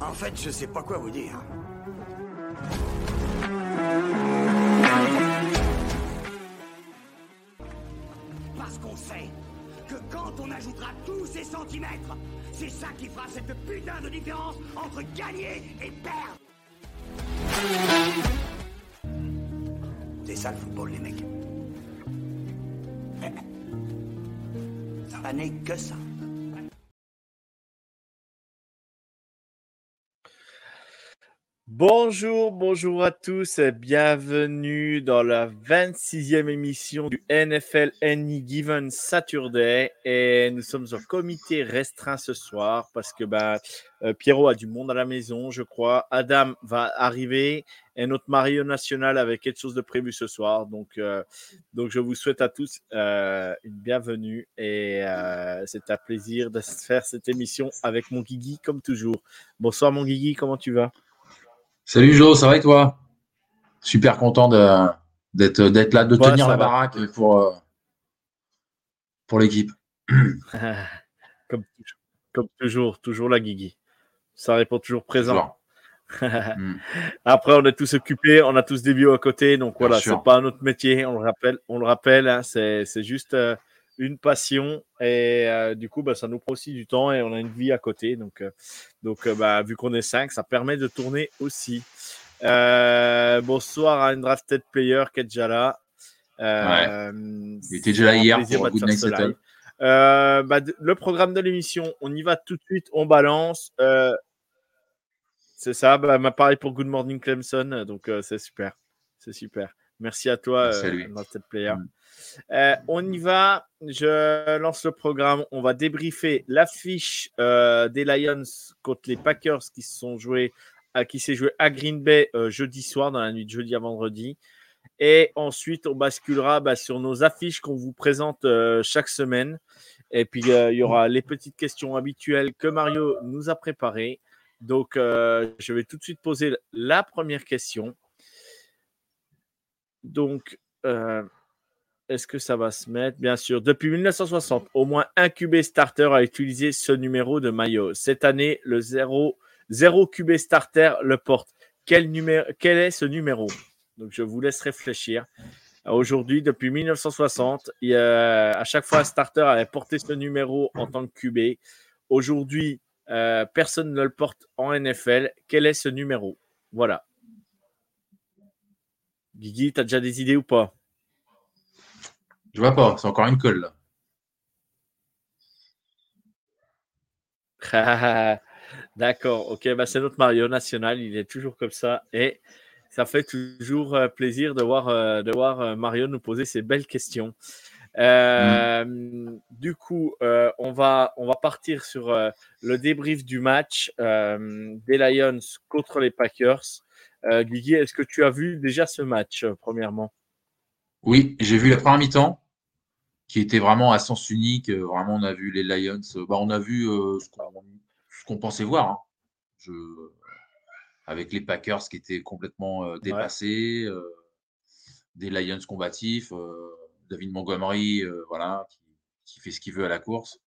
En fait, je sais pas quoi vous dire. Parce qu'on sait que quand on ajoutera tous ces centimètres, c'est ça qui fera cette putain de différence entre gagner et perdre. C'est ça le football, les mecs. Ça n'est que ça. Bonjour, bonjour à tous et bienvenue dans la 26e émission du NFL Any Given Saturday. Et nous sommes en comité restreint ce soir parce que bah, euh, Pierrot a du monde à la maison, je crois. Adam va arriver et notre Mario National avec quelque chose de prévu ce soir. Donc, euh, donc je vous souhaite à tous euh, une bienvenue et c'est un plaisir de faire cette émission avec mon Guigui comme toujours. Bonsoir mon Guigui, comment tu vas? Salut Jo, ça va et toi? Super content d'être là, de tenir la baraque pour, euh, pour l'équipe. comme, toujours, toujours la Guigui. Ça répond toujours présent. Mm. Après, on est tous occupés, on a tous des vieux à côté, donc voilà, c'est pas notre métier, on le rappelle, on le rappelle, hein, c'est juste euh, une passion et euh, du coup, bah, ça nous prend aussi du temps et on a une vie à côté. Donc, euh, donc euh, bah, vu qu'on est cinq, ça permet de tourner aussi. bonsoir à un drafted player qui est déjà là. Il était déjà là hier pour Good bah, le programme de l'émission, on y va tout de suite, on balance. c'est ça, bah, pareil pour Good Morning Clemson, donc c'est super. C'est super. Merci à toi, Drafted Player. Mm. Euh, on y va. Je lance le programme. On va débriefer l'affiche euh, des Lions contre les Packers qui se sont joués, à, qui s'est joué à Green Bay euh, jeudi soir, dans la nuit de jeudi à vendredi. Et ensuite, on basculera bah, sur nos affiches qu'on vous présente chaque semaine. Et puis, il y aura les petites questions habituelles que Mario nous a préparées. Donc, je vais tout de suite poser la première question. Donc, est-ce que ça va se mettre? Bien sûr. Depuis 1960, au moins un QB starter a utilisé ce numéro de maillot. Cette année, le 0, 0 QB starter le porte. Quel, est ce numéro? Donc, je vous laisse réfléchir. Aujourd'hui, depuis 1960, il y a, à chaque fois, un starter avait porté ce numéro en tant que QB. Aujourd'hui, euh, personne ne le porte en NFL. Quel est ce numéro? Voilà. Guigui, tu as déjà des idées ou pas? Je vois pas, c'est encore une colle D'accord, ok, bah c'est notre Mario national, il est toujours comme ça et ça fait toujours euh, plaisir de voir, euh, de voir euh, Mario nous poser ces belles questions. Du coup, on, va, on va partir sur le débrief du match des Lions contre les Packers. Guigui, est-ce que tu as vu déjà ce match, premièrement? Oui, j'ai vu la première mi-temps qui était vraiment à sens unique. Euh, vraiment, on a vu les Lions. Euh, bah, on a vu euh, ce qu'on pensait voir. Hein. Je, avec les Packers qui étaient complètement dépassés, des Lions combatifs, David Montgomery, voilà, qui, fait ce qu'il veut à la course.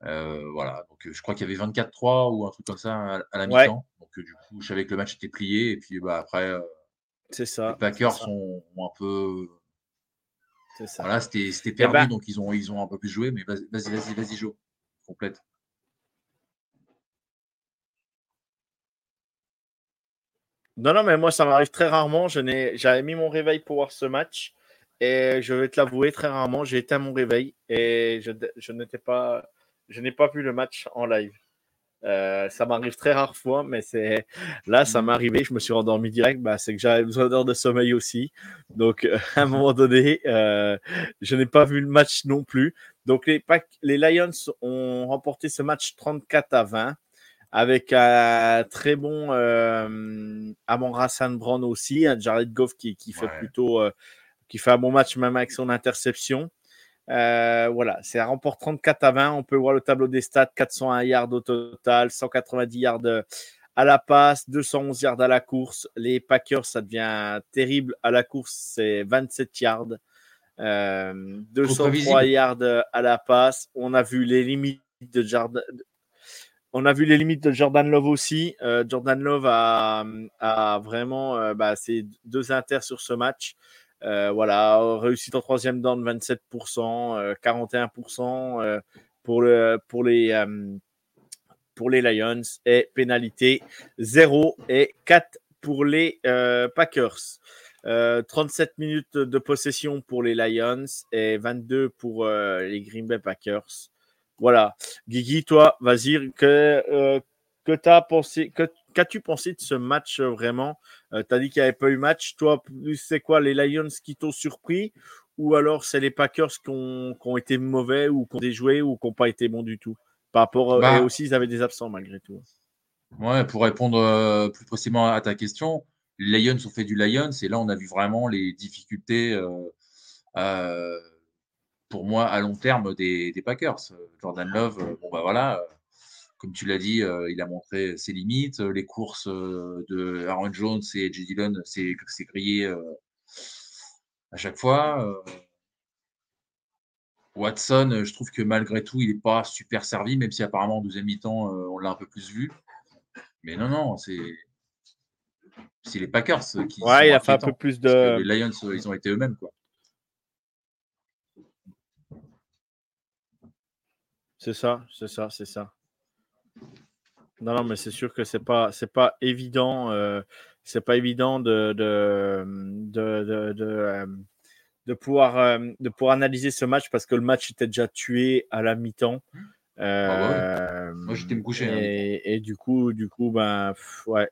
Voilà, donc je crois qu'il y avait 24-3 ou un truc comme ça à, la mi-temps. Donc du coup, je savais que le match était plié. Et puis bah, après, c'est ça. Les Packers sont un peu. C'est ça. Voilà, c'était eh perdu, ben donc ils ont, ils ont un peu plus joué, mais vas-y, vas-y, vas-y, joue. Complète. Non, non, mais moi, ça m'arrive très rarement. J'avais mis mon réveil pour voir ce match. Et je vais te l'avouer, très rarement, j'ai éteint mon réveil et je, je n'étais pas, je n'ai pas vu le match en live. Euh, ça m'arrive très rare fois, mais c'est là, ça m'est arrivé. Je me suis rendormi direct. Bah, c'est que j'avais besoin d'heures de sommeil aussi. Donc, à un moment donné, euh, je n'ai pas vu le match non plus. Donc les, les Lions ont remporté ce match 34 à 20 avec un très bon euh, Amon Hassan Brown aussi, un Jared Goff qui, qui fait plutôt euh, qui fait un bon match même avec son interception. Euh, voilà, c'est un remport 34 à 20. On peut voir le tableau des stats 401 yards au total, 190 yards à la passe, 211 yards à la course. Les Packers, ça devient terrible à la course, c'est 27 yards. 203 yards à la passe. On a vu les limites de Jordan, on a vu les limites de Jordan Love aussi. Euh, Jordan Love a, a vraiment euh, bah, ses deux inters sur ce match. Euh, voilà, réussite en troisième down 27%, 41% pour, le, pour, les, Lions et pénalité 0 et 4 pour les Packers. 37 minutes de possession pour les Lions et 22 pour les Green Bay Packers. Voilà. Guigui, toi, vas-y, que, euh, que as pensé, qu'as-tu pensé de ce match euh, vraiment? Euh, Tu as dit qu'il n'y avait pas eu match. Toi, c'est quoi les Lions qui t'ont surpris? Ou alors c'est les Packers qui ont, qui ont, été mauvais ou qui ont déjoué ou qui n'ont pas été bons du tout? Par rapport bah, et aussi, ils avaient des absents malgré tout. Ouais, pour répondre plus précisément à ta question, les Lions ont fait du Lions et là, on a vu vraiment les difficultés pour moi, à long terme des, Packers. Jordan Love, euh, bon, bah voilà, euh, comme tu l'as dit, euh, il a montré ses limites. Les courses de Aaron Jones et J. Dillon, c'est grillé à chaque fois. Watson, je trouve que malgré tout, il n'est pas super servi, même si apparemment en deuxième mi-temps, on l'a un peu plus vu. Mais non, non, c'est c'est les Packers qui. Ouais, il a fait un peu plus de. Les Lions, ils ont été eux-mêmes, quoi. C'est ça, c'est ça, c'est ça. Non, non, mais c'est sûr que c'est pas, c'est pas évident, euh, c'est pas évident de, de, de, de, euh, pouvoir, euh, de pouvoir analyser ce match parce que le match était déjà tué à la mi-temps. Ah Moi, j'étais me coucher. Hein, et, du coup, du coup, ben, ouais.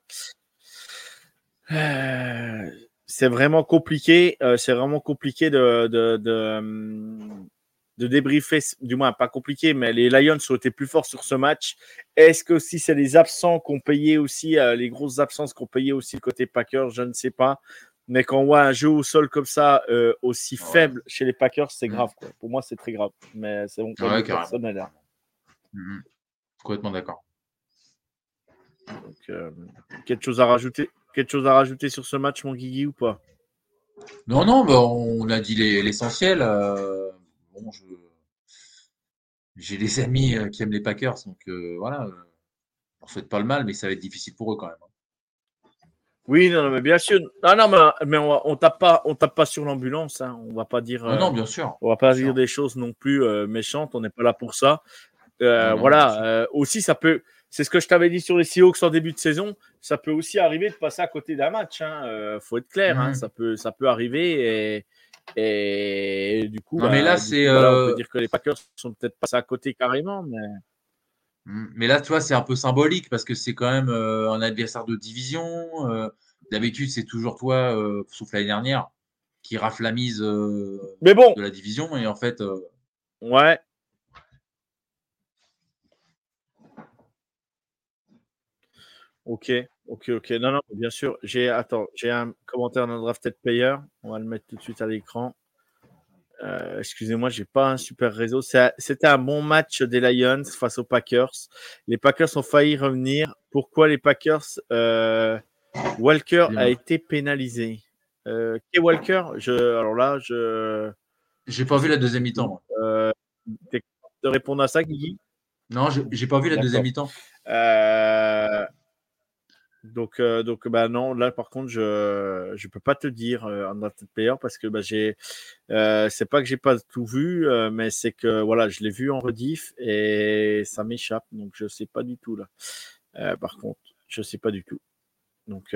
c'est vraiment compliqué. c'est vraiment compliqué de, de, débriefer, du moins pas compliqué, mais les Lions ont été plus forts sur ce match. Est-ce que si c'est les absents qu'on payait aussi, euh, les grosses absences qu'on payait aussi côté Packers, je ne sais pas. Mais quand on voit un jeu au sol comme ça, euh, aussi faible chez les Packers, c'est mm. grave. Pour moi, c'est très grave. Mais c'est bon, ouais, personnel. Mm-hmm. Complètement d'accord. Euh, quelque chose à rajouter Quelque chose à rajouter sur ce match, mon Guigui, ou pas? Non, non, bah, on a dit l'essentiel j'ai des amis euh, qui aiment les Packers, donc euh, voilà, euh, on ne souhaite pas le mal, mais ça va être difficile pour eux quand même. Hein. Oui, non, mais bien sûr. Ah, non, mais, on, on tape pas, on tape pas sur l'ambulance. Hein. On va pas dire. non, bien sûr. On va pas dire des choses non plus méchantes. On n'est pas là pour ça. voilà. aussi, ça peut. C'est ce que je t'avais dit sur les Seahawks en début de saison. Ça peut aussi arriver de passer à côté d'un match. Hein. faut être clair. Hein. Mmh. Ça peut, ça peut arriver et et du coup, mais là, bah, c'est. on peut euh, dire que les Packers sont peut-être passés à côté carrément, mais. Mmh, mais là, tu vois, c'est un peu symbolique parce que c'est quand même euh, un adversaire de division. Euh, d'habitude, c'est toujours toi, sauf l'année dernière, qui rafle la mise mais bon. de la division. Et en fait. Ouais. Ok. Ok, ok. Non, non, bien sûr. J'ai, attends, j'ai un commentaire d'un drafted player. On va le mettre tout de suite à l'écran. Euh, excusez-moi, j'ai pas un super réseau. C'était un bon match des Lions face aux Packers. Les Packers ont failli revenir. Pourquoi les Packers euh, Walker a été pénalisé? Euh, Walker je, Alors là, je. J'ai pas vu la deuxième mi-temps. Euh, de répondre à ça, Guigui? Non, j'ai pas vu la deuxième mi-temps. Euh, donc, euh, donc bah non, là par contre, je ne peux pas te dire euh, player parce que bah, j'ai euh, c'est pas que j'ai pas tout vu, mais c'est que voilà, je l'ai vu en rediff et ça m'échappe, donc je sais pas du tout là. Par contre, je sais pas du tout. Donc,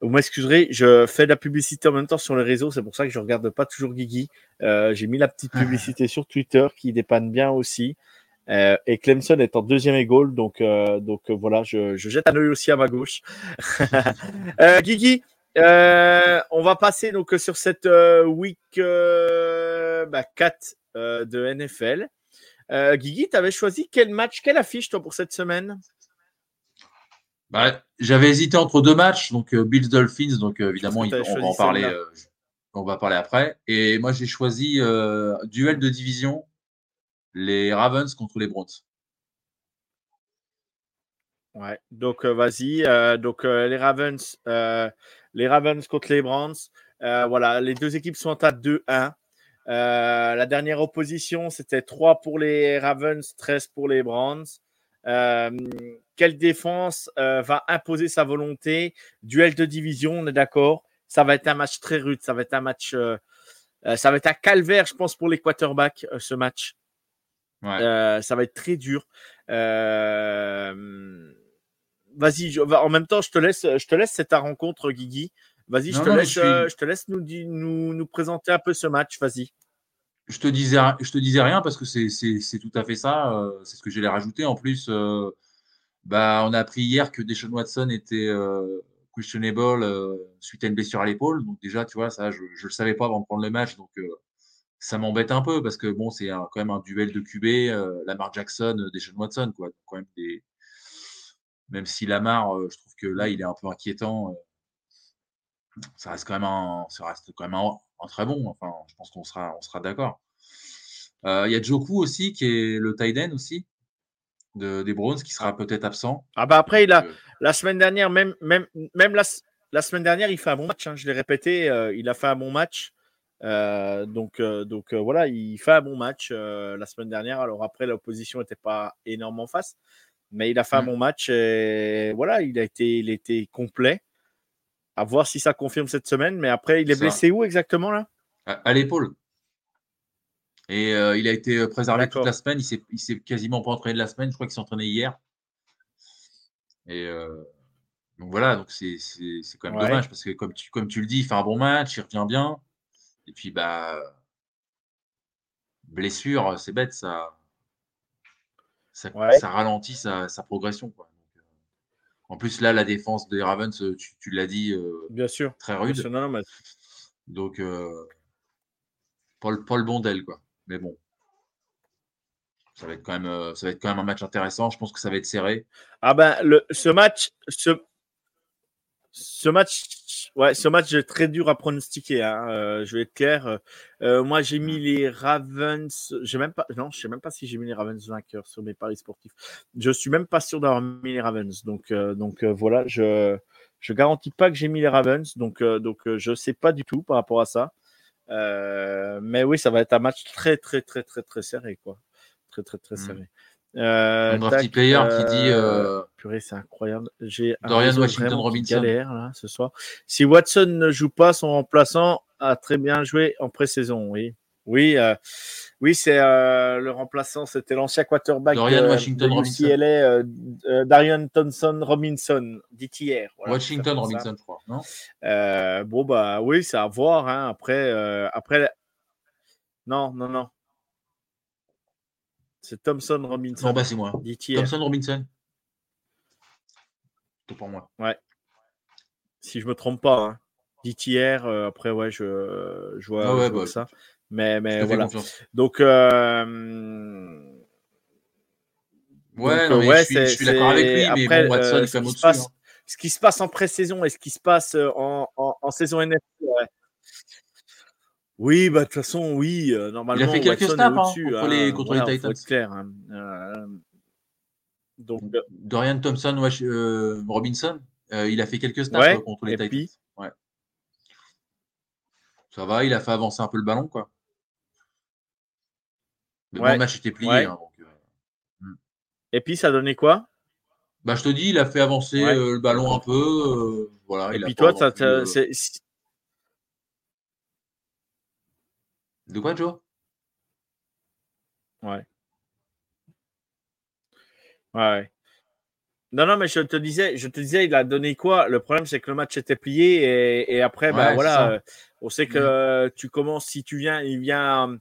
vous m'excuserez, je fais de la publicité en même temps sur les réseaux, c'est pour ça que je regarde pas toujours Guigui. j'ai mis la petite publicité sur Twitter qui dépanne bien aussi. Euh, et Clemson est en deuxième égale, donc, euh, donc euh, voilà, je, je, jette un œil aussi à ma gauche. Guigui, on va passer donc sur cette week bah, 4 euh, de NFL. Guigui, tu avais choisi quel match, quelle affiche toi pour cette semaine? Bah, J'avais hésité entre deux matchs, donc Bills Dolphins, donc évidemment on va en parler, on va parler après. Et moi j'ai choisi duel de division, les Ravens contre les Browns. Ouais, donc vas-y. donc les Ravens, les Ravens contre les Browns. voilà, les deux équipes sont à 2-1. la dernière opposition, c'était 3 pour les Ravens, 13 pour les Browns. quelle défense va imposer sa volonté? Duel de division, on est d'accord. Ça va être un match très rude. Ça va être un match. ça va être un calvaire, je pense, pour les quarterbacks, ce match. Ça va être très dur. Vas-y, en même temps, je te laisse, je te laisse cette ta rencontre, Guigui. Vas-y, je, te laisse, euh, je te laisse nous, nous, nous présenter un peu ce match. Vas-y. Je te disais, je te disais rien parce que c'est tout à fait ça. Euh, c'est ce que j'allais rajouter. En plus, euh, bah, on a appris hier que Deshaun Watson était questionable suite à une blessure à l'épaule. Donc déjà, tu vois, ça, je ne le savais pas avant de prendre le match. Donc ça m'embête un peu parce que bon, c'est quand même un duel de QB, Lamar Jackson, Deshaun Watson, quoi. quand même des, même si Lamar, euh, je trouve que là, il est un peu inquiétant. Euh, ça reste quand même un, ça reste quand même un, très bon. Enfin, je pense qu'on sera, on sera d'accord. Euh, il y a Joku aussi, qui est le tight end aussi, de, des Browns, qui sera peut-être absent. Ah bah après, il a, la semaine dernière, même, même, même la, la semaine dernière, il fait un bon match. Hein, je l'ai répété, il a fait un bon match. Donc, donc voilà, il fait un bon match la semaine dernière. Alors après, l'opposition n'était pas énorme en face, mais il a fait un mmh. bon match et voilà, il a été, il était complet. À voir si ça confirme cette semaine. Mais après, il est blessé où exactement là? À, l'épaule. Et euh, il a été euh, préservé toute la semaine. Il ne s'est quasiment pas entraîné de la semaine. Je crois qu'il s'est entraîné hier. Et euh, donc voilà, donc c'est quand même dommage parce que comme tu, comme tu le dis, il fait un bon match, il revient bien. Et puis bah blessure, c'est bête ça ça, ralentit sa, progression. Euh, en plus, là, la défense des Ravens, euh, tu, l'as dit, euh, bien sûr, très rude. Donc, pas, le, bon d'elle, quoi. Mais bon, ça va être quand même, ça va être quand même un match intéressant. Je pense que ça va être serré. Ah ben, le, ce match, ce, ce match, ouais, ce match est très dur à pronostiquer. Hein. Euh, je vais être clair. Euh, moi, j'ai mis les Ravens. J'ai même pas, non, je sais même pas si j'ai mis les Ravens vainqueurs sur mes paris sportifs. Je suis même pas sûr d'avoir mis les Ravens. Donc, euh, donc voilà, je je garantis pas que j'ai mis les Ravens. Donc, donc je sais pas du tout par rapport à ça. mais oui, ça va être un match très, très, très, très, très serré, quoi. Très, très, très mmh. serré. Euh, un player qui dit. Euh, euh, purée, c'est incroyable. J'ai Dorian Washington Robinson. Galère, là, ce soir. Si Watson ne joue pas, son remplaçant a très bien joué en pré-saison, oui. Oui, euh, oui c'est euh, le remplaçant, c'était l'ancien quarterback Dorian Washington de Robinson. Darian Thompson Robinson, dit hier. Washington Robinson, je crois, non Bon, bah oui, c'est à voir. Hein. Après, après, non, non, non. C'est Thompson Robinson. Non, bah c'est moi. Thompson Robinson. C'est pour moi. Ouais. Si je me trompe pas. Hein. Dit hier. Euh, après, ouais, je, je vois, ah bah, ça. Mais, mais voilà. Donc. Euh... Ouais, non, ouais je, suis, d'accord avec lui, mais après, bon, Watson, euh, il fait ce, qui passe, hein. ce qui se passe en pré-saison et ce qui se passe euh, en, en, en saison NFL, ouais. Oui, bah de toute façon, oui. Euh, normalement, il a fait quelques snaps hein, contre, les, hein, contre les Titans. Clair, hein. euh, donc, euh, Dorian Thompson, euh, Robinson, il a fait quelques snaps ouais, contre les Titans. Puis... Ouais. Ça va, il a fait avancer un peu le ballon, quoi. Mais ouais. bon, le match était plié. Ouais. Donc, hmm. Et puis, ça donnait quoi? Bah, je te dis, il a fait avancer le ballon un peu. voilà, et il puis toi, ça, c'est De quoi, Joe? Ouais. Ouais. Non, non, mais je te disais, je te disais, il a donné quoi? Le problème, c'est que le match était plié et, après, ben voilà, euh, on sait que mmh. tu commences, si tu viens, il vient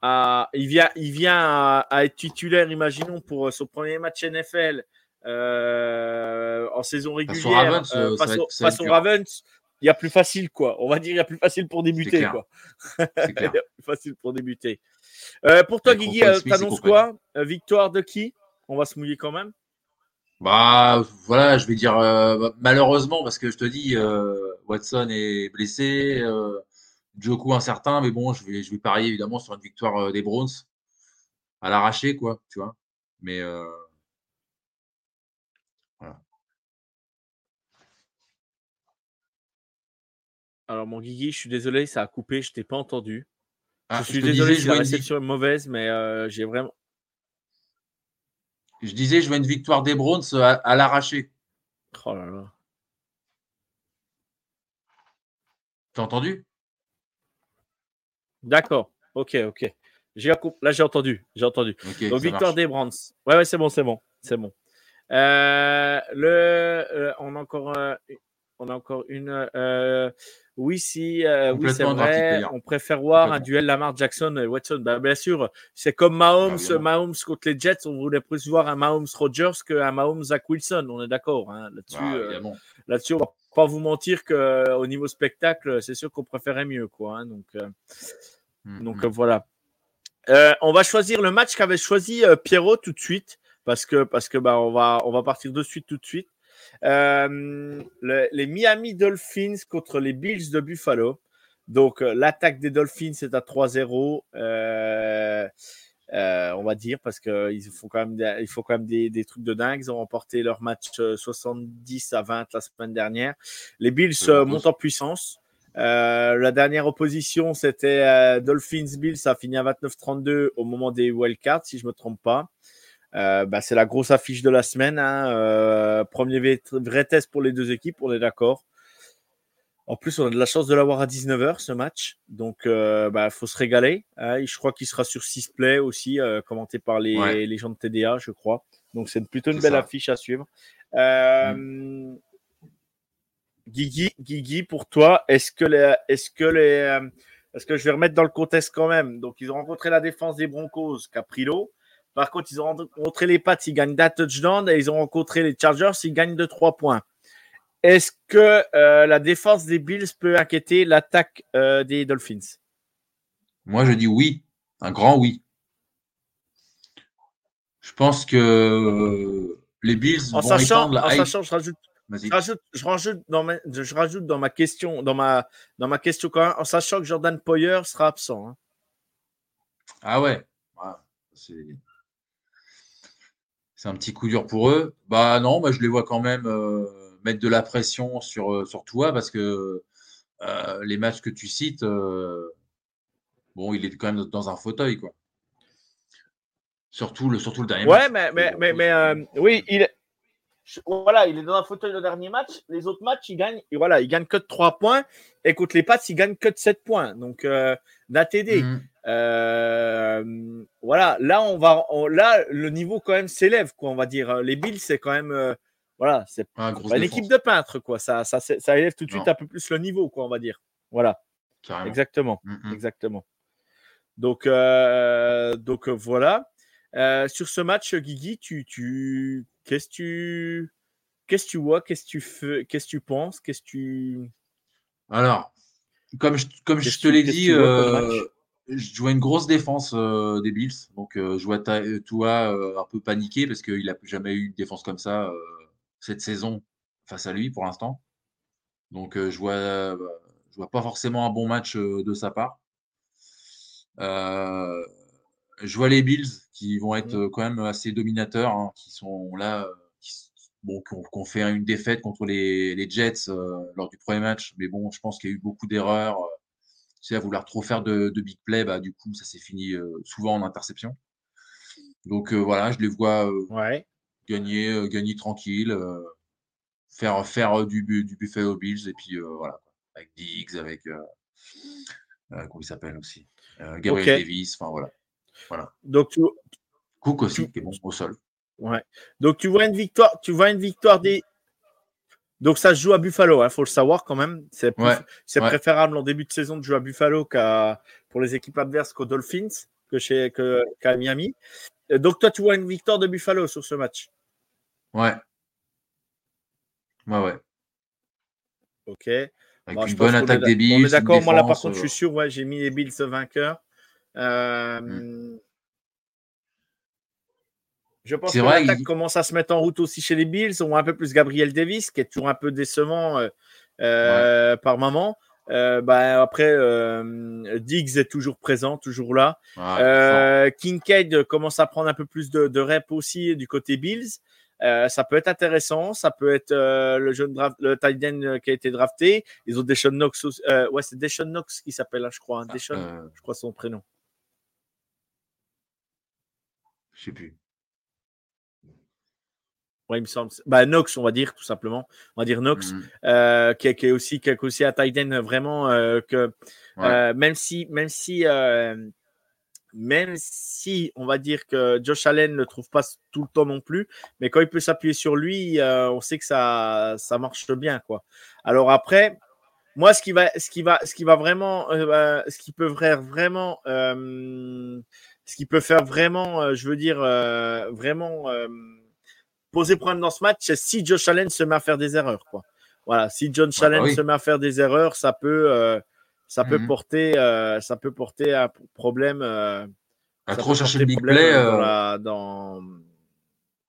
à, il vient, il vient à, être titulaire, imaginons, pour son premier match NFL euh, en saison régulière, face, aux Ravens, il y a plus facile, quoi. On va dire, il y a plus facile pour débuter, quoi. il y a plus facile pour débuter. Euh, pour toi, Guigui, euh, t'annonces quoi? Euh, Victoire de qui? On va se mouiller quand même. Bah voilà, je vais dire euh, malheureusement parce que je te dis euh, Watson est blessé, Joku incertain, mais bon, je vais je vais parier évidemment sur une victoire des Browns à l'arraché quoi, tu vois. Mais Alors, mon Guigui, je suis désolé, ça a coupé, je t'ai pas entendu. ah, je suis désolé disais, je la une réception est mauvaise, mais euh, j'ai vraiment. je disais je vois une victoire des Browns à, à l'arraché. Oh là là. T'as entendu? D'accord. Ok, ok. J'ai Là, j'ai entendu. J'ai entendu. Donc, victoire marche. des Brands. Ouais, ouais, c'est bon, c'est bon. C'est bon. Euh, le, euh, on, a encore, euh, on a encore une. euh, oui, si, euh, oui, c'est vrai. On préfère voir un duel Lamar Jackson et Watson. Bah, bien sûr, c'est comme Mahomes, Ah. Mahomes contre les Jets. On voulait plus voir un Mahomes Rogers qu'un Mahomes Zach Wilson. On est d'accord hein, là-dessus. Ah, euh, évidemment. là-dessus, on va pas vous mentir qu'au niveau spectacle, c'est sûr qu'on préférait mieux, quoi. hein, donc. euh, Mm, donc mm. euh, voilà. On va choisir le match qu'avait choisi Pierrot tout de suite parce que parce que bah on va on va partir de suite tout de suite. Euh, le- les Miami Dolphins contre les Bills de Buffalo. Donc euh, l'attaque des Dolphins est à 3-0. Euh, euh, on va dire parce que ils font quand même des, il faut quand même des, des trucs de dingue. Ils ont remporté leur match euh, 70 à 20 la semaine dernière. Les Bills euh, montent en puissance. Euh, la dernière opposition, c'était euh, Dolphins Bills. Ça a fini à 29-32 au moment des wildcards, si je me trompe pas. Euh, bah, c'est la grosse affiche de la semaine. hein. Euh, premier vrai- test pour les deux équipes, on est d'accord. En plus, on a de la chance de l'avoir à 19h ce match. Donc, il bah, faut se régaler. hein. Je crois qu'il sera sur 6 play aussi, euh, commenté par les, Ouais. les gens de TDA, je crois. Donc, c'est plutôt une belle ça. affiche à suivre. Euh, Guigui, Guigui, pour toi, est-ce que les, est-ce que les, euh, que je vais remettre dans le contexte quand même? Donc, ils ont rencontré la défense des Broncos, qui a pris l'eau. Par contre, ils ont rencontré les Pats, ils gagnent d'un touchdown, et ils ont rencontré les Chargers, ils gagnent de 3 points. Est-ce que euh, la défense des Bills peut inquiéter l'attaque euh, des Dolphins? Moi, je dis oui, un grand oui. Je pense que euh, les Bills En vont sachant, étendre la en sachant, je rajoute, je rajoute, je rajoute dans ma, je rajoute dans ma question, dans ma, dans ma question quand même, en sachant que Jordan Poyer sera absent. hein. Ah ouais. C'est c'est un petit coup dur pour eux. Bah non, moi je les vois quand même euh, mettre de la pression sur, euh, sur toi parce que euh, les matchs que tu cites, euh, bon, il est quand même dans un fauteuil, quoi. Surtout le, surtout le dernier Ouais, match. mais, mais, mais, mais, oui, il voilà, il est dans un fauteuil le dernier match. Les autres matchs, il gagne, et voilà, il gagne que de 3 points. Et contre les Pats, il gagne que de 7 points. Donc, euh, d'un TD. Euh, voilà, là on va, on- là le niveau quand même s'élève, quoi. On va dire, les Bills c'est quand même, euh, voilà, c'est Ah, une équipe de peintres, quoi. Ça, ça, ça, élève tout de suite Non. un peu plus le niveau, quoi. On va dire. Voilà, carrément. exactement, Mhm. exactement. Donc, euh, donc euh, voilà. Sur ce match, Guigui, tu, tu, qu'est-ce que tu, qu'est-ce que tu vois, qu'est-ce que tu fais, qu'est-ce que tu penses, qu'est-ce que tu, Alors, comme je, comme je te l'ai dit, vois je vois une grosse défense euh, des Bills. Donc, euh, je vois euh, Tua euh, un peu paniqué parce qu'il n'a jamais eu une défense comme ça cette saison face à lui pour l'instant. Donc, je vois, je vois pas forcément un bon match de sa part. Je vois les Bills qui vont être quand même assez dominateurs, hein, qui sont là, qui, bon, ont fait une défaite contre les, les Jets lors du premier match. Mais bon, je pense qu'il y a eu beaucoup d'erreurs. Sais, à vouloir trop faire de, de big play, bah, du coup, ça s'est fini euh, souvent en interception. Donc euh, voilà, je les vois euh, ouais. gagner, gagner tranquille, faire, faire du, du Buffalo Bills et puis voilà, avec Diggs, avec comment il s'appelle aussi, Gabriel. Davis, enfin voilà. Voilà. Donc tu, Cook aussi, qui est bon au sol. Ouais. Donc tu vois une victoire, tu vois une victoire des. Donc ça se joue à Buffalo, il faut le savoir quand même. C'est Ouais, ouais. préférable en début de saison de jouer à Buffalo qu'à pour les équipes adverses qu'aux Dolphins, que chez que- qu'à Miami. Donc toi tu vois une victoire de Buffalo sur ce match. Ouais. Ouais, ouais. Ok. Avec Bon, une bonne attaque des Bills. On est une d'accord. Moi là par contre je suis sûr, ouais, j'ai mis les Bills vainqueurs. Euh, Mm. Je pense que l'attaque il- commence à se mettre en route aussi chez les Bills. On voit un peu plus Gabriel Davis, qui est toujours un peu décevant euh, euh, par moment. Euh, bah, après, euh, Diggs est toujours présent, toujours là. Fort. Euh, Kincaid commence à prendre un peu plus de, de reps aussi du côté Bills. Ça peut être intéressant. Ça peut être le jeune draft, le tight end euh, qui a été drafté. Ils ont Deshaun Knox. aussi- ouais, c'est Deshaun Knox qui s'appelle, hein, je crois. hein. Deshaun, Euh, je crois son prénom. je sais plus. Ouais, il me semble. Bah, Knox, on va dire tout simplement. On va dire Knox, Mhm. euh, qui, est- qui est aussi, qui est aussi tight end vraiment euh, que Ouais. Euh, même si, même si, même si, on va dire que Josh Allen ne le trouve pas tout le temps non plus, mais quand il peut s'appuyer sur lui, on sait que ça, ça marche bien, quoi. Alors après, moi, ce qui va, ce qui va, ce qui va vraiment, euh, ce qui peut faire vraiment, ce qui peut faire vraiment, je veux dire, vraiment poser problème dans ce match, c'est si Josh Allen se met à faire des erreurs, quoi. Voilà, si John Ah Allen oui. se met à faire des erreurs, ça peut, euh, ça peut Mhm. porter, euh, ça peut porter un problème. euh, À trop chercher le big play. dans euh, la, dans,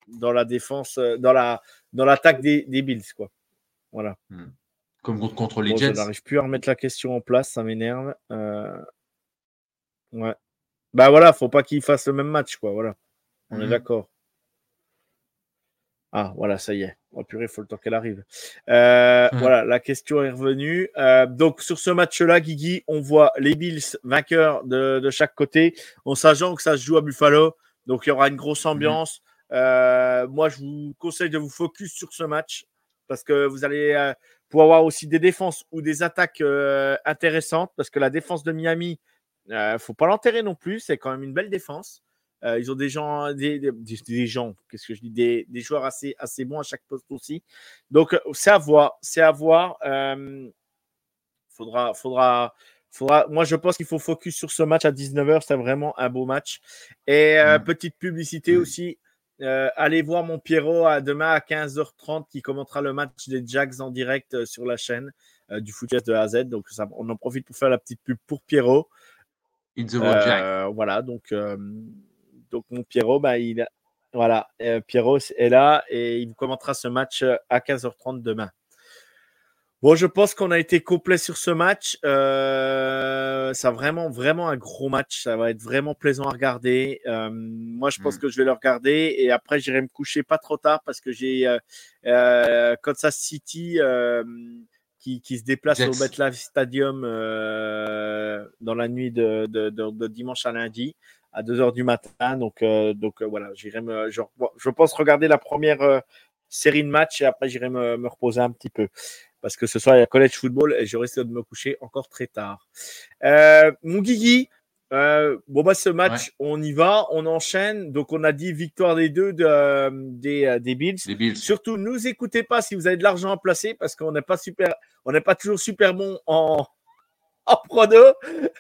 dans la défense, dans la, dans l'attaque des, des Bills, quoi. Voilà. Comme contre- contre les Bon, je Jets. n'arrive plus à remettre la question en place, ça m'énerve. Ouais. Bah voilà, faut pas qu'ils fassent le même match, quoi. Voilà. On est Mhm. d'accord. Ah, voilà, ça y est. Oh purée, il faut le temps qu'elle arrive. Euh, Mhm. Voilà, la question est revenue. Euh, donc, sur ce match-là, Guigui, on voit les Bills vainqueurs de, de chaque côté, en sachant que ça se joue à Buffalo. Donc, il y aura une grosse ambiance. Euh, moi, je vous conseille de vous focus sur ce match parce que vous allez pouvoir avoir aussi des défenses ou des attaques intéressantes parce que la défense de Miami, euh, faut pas l'enterrer non plus. C'est quand même une belle défense. Euh, ils ont des gens, des, des, des- gens, qu'est-ce que je dis, des, des joueurs assez, assez bons à chaque poste aussi. Donc, euh, c'est à voir, c'est à voir. Euh, faudra, faudra, faudra. Moi, je pense qu'il faut focus sur ce match à 19h. C'est vraiment un beau match. Et euh, Mm. petite publicité Mm. aussi. allez voir mon Pierrot à demain à 15h30 qui commentera le match des Jags en direct sur la chaîne du Footcast de A à Z. Donc, ça, on en profite pour faire la petite pub pour Pierrot. It's the Jack. Voilà, donc, donc mon Pierrot, bah, il, voilà, euh, Pierrot est là et il vous commentera ce match euh, à 15h30 demain. Bon, je pense qu'on a été complet sur ce match. Euh, ça vraiment, vraiment un gros match. Ça va être vraiment plaisant à regarder. Euh, moi, je pense Mm. que je vais le regarder et après, j'irai me coucher pas trop tard parce que j'ai euh, Kansas City qui, qui se déplace au. MetLife Stadium dans la nuit de, de, de- de dimanche à lundi à 2 heures du matin. Donc, euh, donc euh, voilà, j'irai me, je, je pense regarder la première euh, série de matchs et après, j'irai me, me reposer un petit peu parce que ce soir, il y a college football et je risque de me coucher encore très tard. Euh, mon Guigui, euh, bon, bah, ce match, on y va, on enchaîne. Donc, on a dit victoire des deux de, euh, des, des Bills. Les Bills. Surtout, ne nous écoutez pas si vous avez de l'argent à placer parce qu'on n'est pas super, on n'est pas toujours super bon en, en prono.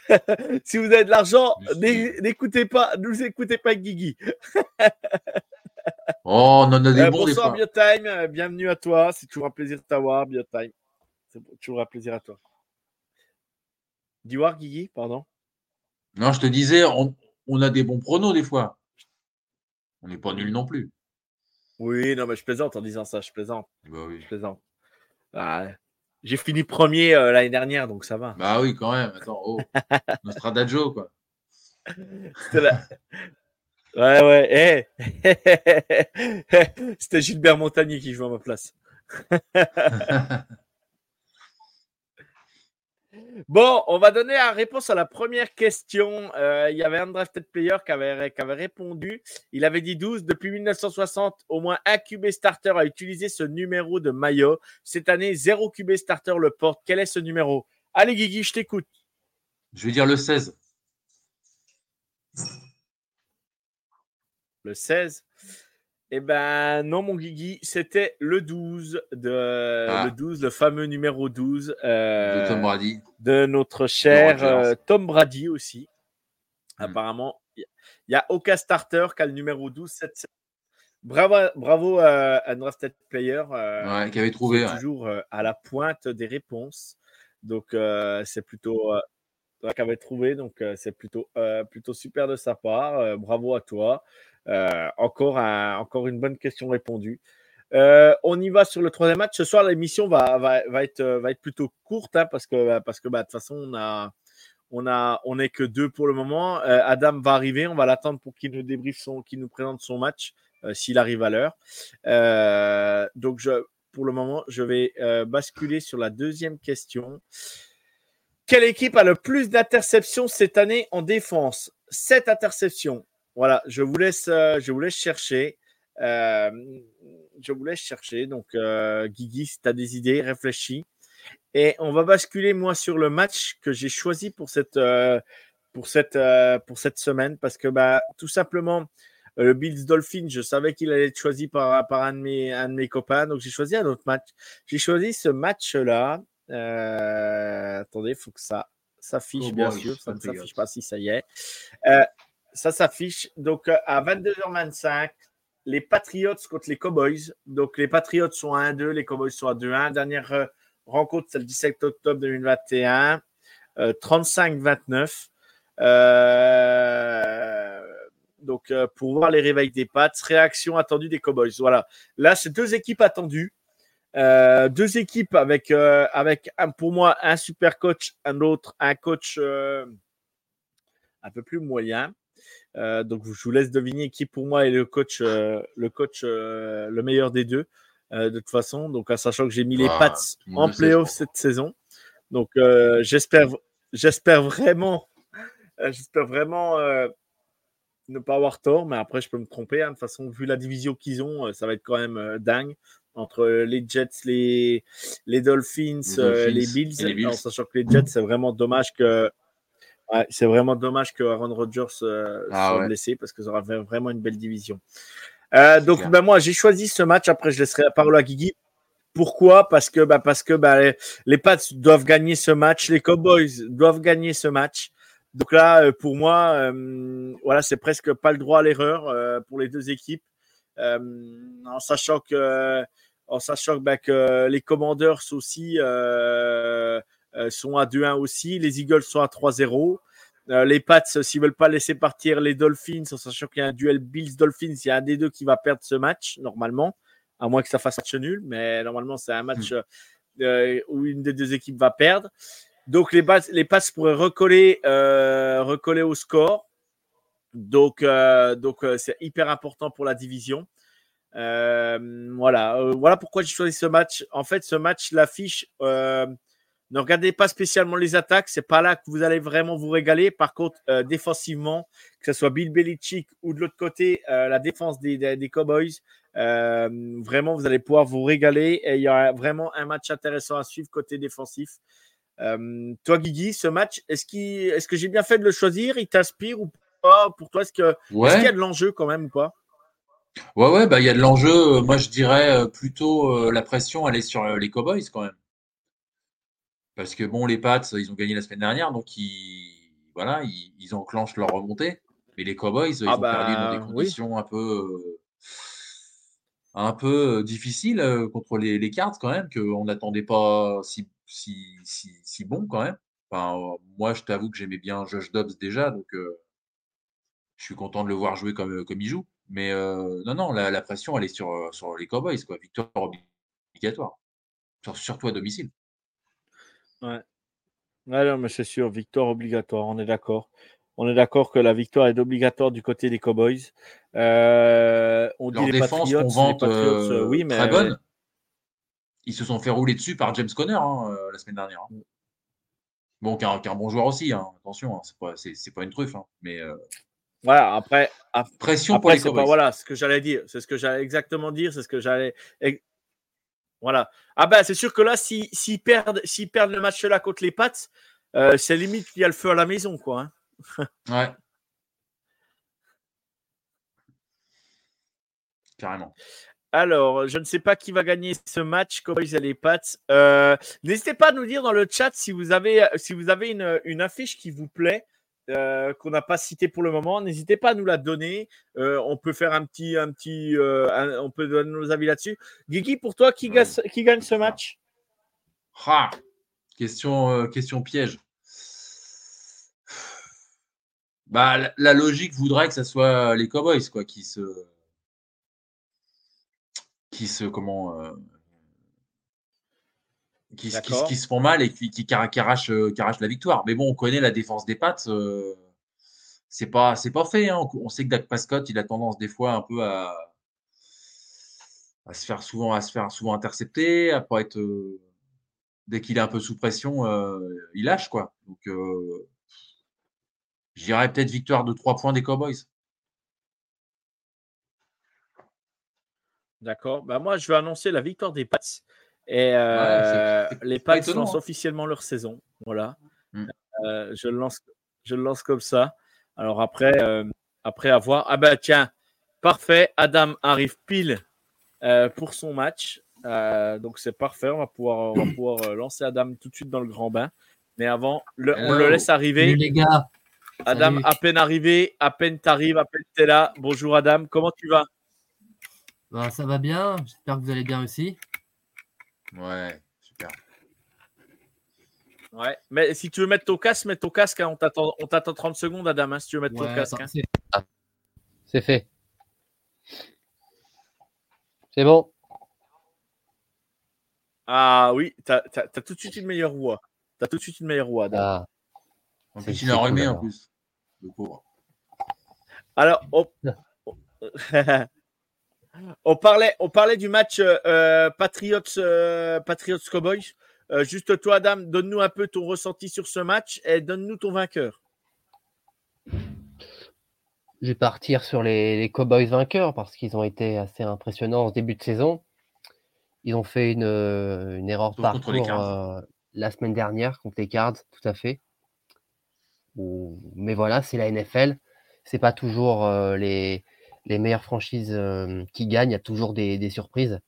si vous avez de l'argent, n'écoutez pas, ne nous écoutez pas Guigui. Oh, on en a des Euh, bons bonsoir. Biotime, euh, bienvenue à toi. C'est toujours un plaisir de t'avoir, Biotime. C'est toujours un plaisir à toi. Diwar, Guigui, pardon. Non, je te disais, on, on a des bons pronos des fois. On n'est pas nuls non plus. Oui, non, mais je plaisante en disant ça, je plaisante, Bah oui. je plaisante. Ah, J'ai fini premier euh, l'année dernière, donc ça va. Bah oui, quand même. Attends, oh. Nostradamio, quoi. La- Ouais, ouais. eh. C'était Gilbert Montagnier qui jouait à ma place. Bon, on va donner la réponse à la première question. Euh, il y avait un drafted player qui avait, qui avait répondu. Il avait dit 12. Depuis 1960, au moins un QB starter a utilisé ce numéro de maillot. Cette année, zéro QB starter le porte. Quel est ce numéro? Allez, Guigui, je t'écoute. Je vais dire le 16. Le 16. Eh ben non, mon Guigui, c'était le 12 de Ah. le 12, le fameux numéro 12 euh, de Tom Brady. de notre cher euh, Tom Brady aussi. Mm. Apparemment, il n'y a aucun starter qui a le numéro 12. cette- Bravo, bravo à un drafted player. euh, Ouais, qui avait qui trouvé. ouais. toujours euh, à la pointe des réponses. Donc, euh, c'est plutôt, euh, qu'avait trouvé. Donc, c'est plutôt, plutôt super de sa part. bravo à toi. Encore, encore une bonne question répondue. on y va sur le troisième match. Ce soir, l'émission va, va, être, plutôt courte hein, parce que, bah, de toute façon, on n'est que deux pour le moment. Adam va arriver. On va l'attendre pour qu'il nous débriefe son, qu'il nous présente son match s'il arrive à l'heure. donc, pour le moment, je vais basculer sur la deuxième question. Quelle équipe a le plus d'interceptions cette année en défense? Sept interceptions. Voilà, je vous laisse, euh, je vous laisse chercher. Euh, je vous laisse chercher. Donc, euh, Guigui, si tu as des idées, réfléchis. Et on va basculer, moi, sur le match que j'ai choisi pour cette, pour cette, pour cette semaine. Parce que, bah, tout simplement, le Bills Dolphins, je savais qu'il allait être choisi par, par un, de mes, un de mes copains. Donc, j'ai choisi un autre match. J'ai choisi ce match-là euh, attendez, il faut que ça s'affiche, oh bien sûr. Ça ne s'affiche pas si ça y est. Euh, ça s'affiche. Donc, euh, à 22h25, les Patriots contre les Cowboys. Donc, les Patriots sont à 1-2, les Cowboys sont à 2-1. Dernière rencontre, c'est le 17 octobre 2021. 35-29. donc, pour voir les réveils des Pats, réaction attendue des Cowboys. Voilà. Là, c'est deux équipes attendues. Euh, deux équipes avec, euh, avec pour moi un super coach, un autre, un coach euh, un peu plus moyen. Donc je vous laisse deviner qui pour moi est le coach, le coach le meilleur des deux de toute façon. Donc en sachant que j'ai mis les ah, Pats en playoff cette saison. Donc j'espère, j'espère vraiment, j'espère vraiment ne pas avoir tort, mais après je peux me tromper. Hein. De toute façon, vu la division qu'ils ont, ça va être quand même dingue entre les Jets, les, les Dolphins, les, euh, Bills, en sachant que les Jets, c'est vraiment dommage que c'est vraiment dommage que Aaron Rodgers euh, ah soit blessé parce que ça aurait vraiment une belle division. Euh, donc ben, moi j'ai choisi ce match. Après je laisserai la parole à Guigui. Pourquoi? Parce que bah, parce que bah, les, Pats doivent gagner ce match, les Cowboys doivent gagner ce match. Donc là pour moi voilà c'est presque pas le droit à l'erreur pour les deux équipes. en sachant que en sachant bah, que les Commanders aussi euh, euh, sont à 2-1 aussi, les Eagles sont à 3-0. Euh, les Pats, s'ils ne veulent pas laisser partir les Dolphins, en sachant qu'il y a un duel Bills-Dolphins, il y a un des deux qui va perdre ce match, normalement, à moins que ça fasse match nul, mais normalement, c'est un match hmm. où une des deux équipes va perdre. Donc, les, Pats, les Pats pourraient recoller, recoller au score. Donc, donc c'est hyper important pour la division. Euh, voilà, euh, voilà pourquoi j'ai choisi ce match. En fait, ce match, l'affiche, euh, ne regardez pas spécialement les attaques, c'est pas là que vous allez vraiment vous régaler. Par contre, défensivement, que ce soit Bill Belichick ou de l'autre côté, la défense des, des, Cowboys, vraiment, vous allez pouvoir vous régaler. Et il y aura vraiment un match intéressant à suivre côté défensif. toi, Guigui, ce match, est-ce, que j'ai bien fait de le choisir? Il t'inspire ou pas? Pour toi, est-ce, qu'il y a de l'enjeu quand même ou pas? Ouais, ouais, bah, il y a de l'enjeu. Moi, je dirais euh, plutôt euh, la pression, elle est sur euh, les Cowboys quand même. Parce que bon, les Pats, ils ont gagné la semaine dernière, donc ils, voilà, ils, enclenchent leur remontée. Mais les Cowboys, ils ah ont perdu dans des conditions un peu, un peu difficiles contre les, les Cards quand même, qu'on n'attendait pas si, si, si, si bon quand même. Enfin, moi, je t'avoue que j'aimais bien Josh Dobbs déjà, donc je suis content de le voir jouer comme, comme il joue. Mais euh, non, non, la, pression, elle est sur, euh, sur les Cowboys, quoi. Victoire obligatoire. surtout à domicile. Ouais. non, mais c'est sûr, victoire obligatoire, on est d'accord. On est d'accord que la victoire est obligatoire du côté des Cowboys. Euh, on dit les défense Patriots, vante, oui, mais très bonne. Ils se sont fait rouler dessus par James Conner hein, la semaine dernière. Hein. Bon, qui est un, bon joueur aussi, hein. attention, c'est pas, pas, une truffe, mais voilà, après, pression pour les pas, Voilà, ce que j'allais dire, c'est ce que j'allais exactement dire, c'est ce que j'allais. Voilà. Ah ben, c'est sûr que là, s'ils si, perdent, perdent le match là contre les Pats, euh, c'est limite qu'il y a le feu à la maison, quoi. Hein. ouais. Carrément. Alors, je ne sais pas qui va gagner ce match, Cowboys et les Pats. Euh, n'hésitez pas à nous dire dans le chat si vous avez, si vous avez une, une affiche qui vous plaît. Euh, qu'on n'a pas cité pour le moment, n'hésitez pas à nous la donner. Euh, on peut faire un petit, un petit, euh, on peut donner nos avis là-dessus. Guigui, pour toi, qui, gagne, qui gagne ce match? Ah, question, question piège. Bah, la, la logique voudrait que ce soit les Cowboys quoi, qui se. qui se. comment. Qui, se- qui, se- D'accord. qui se font mal et qui, qui, qui arrachent, euh, qui arrachent la victoire. Mais bon, on connaît la défense des Pats. euh, c'est pas, c'est pas fait. hein. On, on sait que Dak Prescott, il a tendance des fois un peu à, à se faire souvent, à se faire souvent intercepter, à pas être. euh, dès qu'il est un peu sous pression, euh, il lâche quoi. Donc, je dirais peut-être victoire de 3 points des Cowboys. D'accord. Bah, moi, je vais annoncer la victoire des Pats. Et euh, c'est- c'est les étonnant, lancent hein. officiellement leur saison. Voilà. Mm. Euh, je, le lance, je le lance comme ça. Alors après, euh, après avoir. Ah bah tiens, parfait. Adam arrive pile euh, pour son match. Euh, donc c'est parfait. On va pouvoir, on va pouvoir lancer Adam tout de suite dans le grand bain. Mais avant, le- on le laisse arriver. Salut les gars. Adam, Salut. à peine arrivé, à peine t'arrives, à peine t'es là. Bonjour Adam, comment tu vas? Bah, ça va bien. J'espère que vous allez bien aussi. Ouais, super. Ouais. Mais si tu veux mettre ton casque, mets ton casque. hein. On t'attend on t'attend 30 secondes, Adam, hein, si tu veux mettre ton casque. hein. c'est- fait. C'est bon. Ah oui, t'as as, tout de suite une meilleure voix. T'as tout de suite une meilleure voix, Adam. Ah, En plus, il a remis en alors. plus. Le pauvre. Alors, on... on parlait, on parlait du match euh, euh, Patriots, euh, Patriots Cowboys. Euh, juste toi, Adam, donne-nous un peu ton ressenti sur ce match et donne-nous ton vainqueur. je vais partir sur les, les Cowboys vainqueurs parce qu'ils ont été assez impressionnants en ce début de saison. Ils ont fait une, une erreur de les parcours euh, la semaine dernière contre les Cards, tout à fait. Ou- Mais voilà, c'est la NFL. C'est pas toujours euh, les, les meilleures franchises euh, qui gagnent. Il y a toujours des, surprises.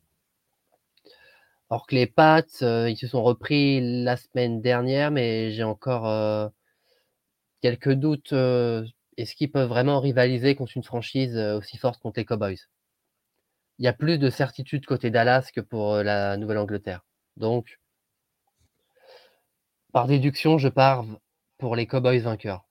Alors que les Pats, euh, ils se sont repris la semaine dernière, mais j'ai encore euh, quelques doutes. Est-ce qu'ils peuvent vraiment rivaliser contre une franchise aussi forte contre les Cowboys? Il y a plus de certitude côté Dallas que pour la Nouvelle-Angleterre. Donc, par déduction, je pars pour les Cowboys vainqueurs.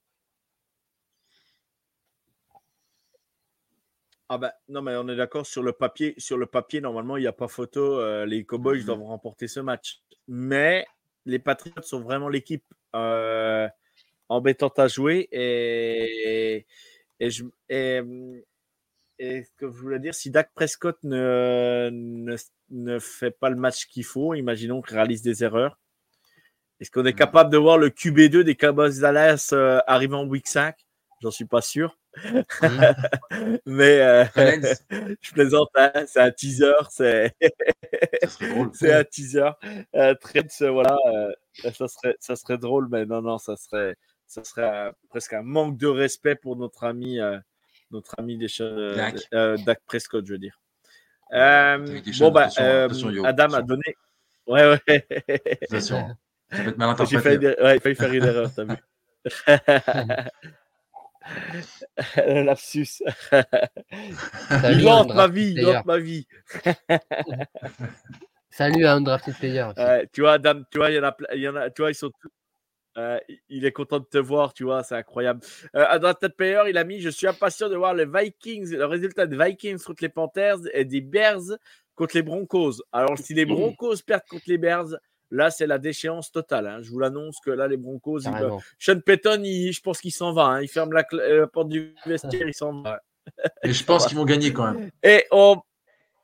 Ah ben non mais on est d'accord sur le papier. Sur le papier, normalement, il n'y a pas photo. euh, les Cowboys Mhm. doivent remporter ce match. Mais les Patriots sont vraiment l'équipe euh, embêtante à jouer. Et, et, je, et, et ce que je voulais dire, si Dak Prescott ne, ne, ne fait pas le match qu'il faut, imaginons qu'il réalise des erreurs. Est-ce qu'on est Mhm. capable de voir le QB2 des Cowboys Dallas euh, arriver en week 5 J'en suis pas sûr. Mais euh, je plaisante, hein, c'est un teaser, c'est un teaser. Euh, euh, voilà, euh, ça serait ça serait drôle, mais non non, ça serait ça serait presque un manque de respect pour notre ami notre ami des Dak. Dak Prescott, je veux dire. Bon bah Adam a donné. Ouais ouais. J'ai failli, ouais, faire une erreur, t'as vu. Le lapsus. Salut, Il hante un ma drafted vie, il player. hante ma vie. Salut à Undrafted Player. aussi. Ouais, tu vois, Adam, tu vois, il y en a, il y en a, tu vois, ils sont tous- euh, il est content de te voir, tu vois, c'est incroyable. Euh, Undrafted Player, il a mis Je suis impatient de voir les Vikings, le résultat des Vikings contre les Panthers et des Bears contre les Broncos. Alors, si les Broncos perdent contre les Bears, là, c'est la déchéance totale. hein. Je vous l'annonce que là, les Broncos, ils-. Sean Payton, il- je pense qu'il s'en va. hein. Il ferme la, cl- la porte du vestiaire, il s'en va. Et je pense qu'ils vont gagner quand même. Et on,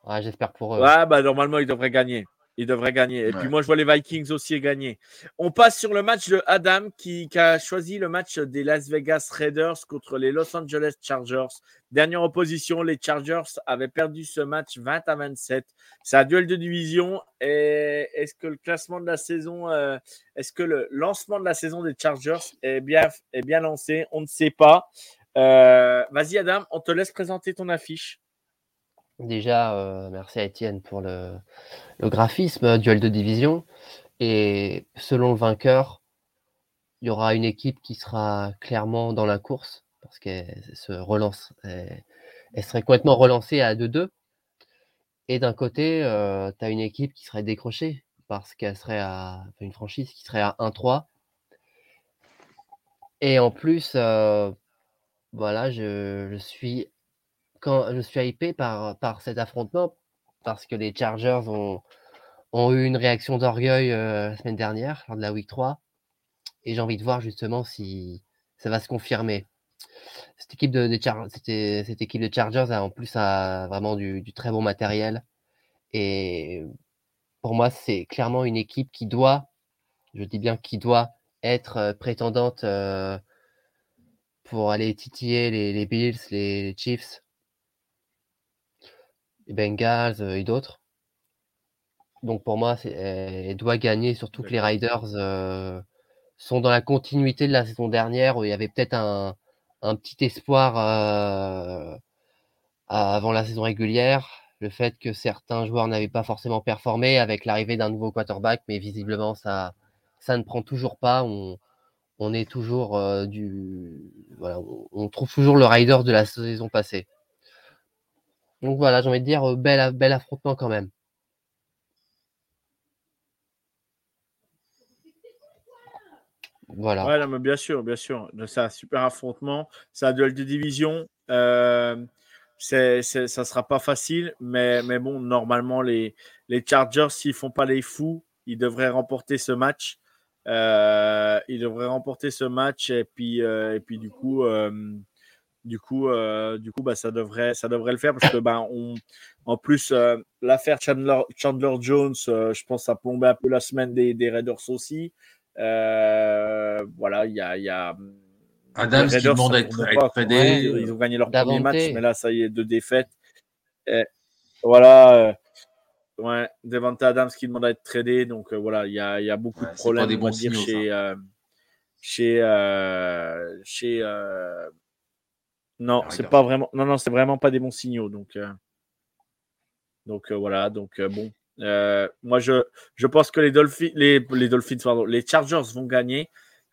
Ouais, J'espère pour eux. Ouais, bah normalement, il devrait gagner. Il devrait gagner. Et Ouais. puis moi, je vois les Vikings aussi gagner. On passe sur le match de Adam qui, qui a choisi le match des Las Vegas Raiders contre les Los Angeles Chargers. Dernière opposition, les Chargers avaient perdu ce match 20 à 27. C'est un duel de division. Et est-ce que le classement de la saison, euh, est-ce que le lancement de la saison des Chargers est bien, est bien lancé? On ne sait pas. Euh, Vas-y, Adam, on te laisse présenter ton affiche. Déjà, euh, merci à Étienne pour le, graphisme, euh, duel de division. Et selon le vainqueur, il y aura une équipe qui sera clairement dans la course parce qu'elle se relance. Elle, serait complètement relancée à 2-2. Et d'un côté, tu as une équipe qui serait décrochée parce qu'elle serait à une franchise qui serait à 1-3. Et en plus, euh, voilà, je suis quand je suis hypé par, par cet affrontement parce que les Chargers ont, ont eu une réaction d'orgueil euh, la semaine dernière, lors de la week 3. Et j'ai envie de voir justement si ça va se confirmer. Cette équipe de, cette équipe de Chargers a en plus a vraiment du, très bon matériel. Et pour moi, c'est clairement une équipe qui doit, je dis bien qui doit être euh, prétendante euh, pour aller titiller les, Bills, les Chiefs, Bengals euh, et d'autres. Donc pour moi, elle doit gagner, surtout que les Riders sont dans la continuité de la saison dernière où il y avait peut-être un, un, petit espoir avant la saison régulière le fait que certains joueurs n'avaient pas forcément performé avec l'arrivée d'un nouveau quarterback, mais visiblement ça, ça ne prend toujours pas. On, on est toujours euh, du, voilà, on, trouve toujours le rider de la saison passée. Donc voilà, j'ai envie de dire euh, bel, affrontement quand même. Voilà. Ouais, mais bien sûr, bien sûr. C'est un super affrontement. C'est un duel de division. Euh, c'est, ça sera pas facile, mais, mais bon, normalement, les, les Chargers, s'ils font pas les fous, ils devraient remporter ce match. Euh, ils devraient remporter ce match et puis, euh, et puis du coup, du coup, euh, du coup, bah, ça devrait, ça devrait le faire parce que, bah, on, en plus, euh, l'affaire Chandler, Chandler Jones, euh, je pense, ça plombé un peu la semaine des, des Raiders aussi. voilà, il y a, y a Adams qui demande à être, tradé. Ils ont gagné leur premier match, mais là, ça y est, deux défaites. Et voilà. Euh, ouais, Devante Adams qui demande à être tradé. Donc euh, voilà, il y a, y a, beaucoup de problèmes on va dire, chez, euh, chez, euh, chez non, c'est pas vraiment. Non, non, c'est vraiment pas des bons signaux. Donc, donc voilà. Donc bon, moi je, je pense que les Dolphins, les, les Dolphins, pardon, les Chargers vont gagner.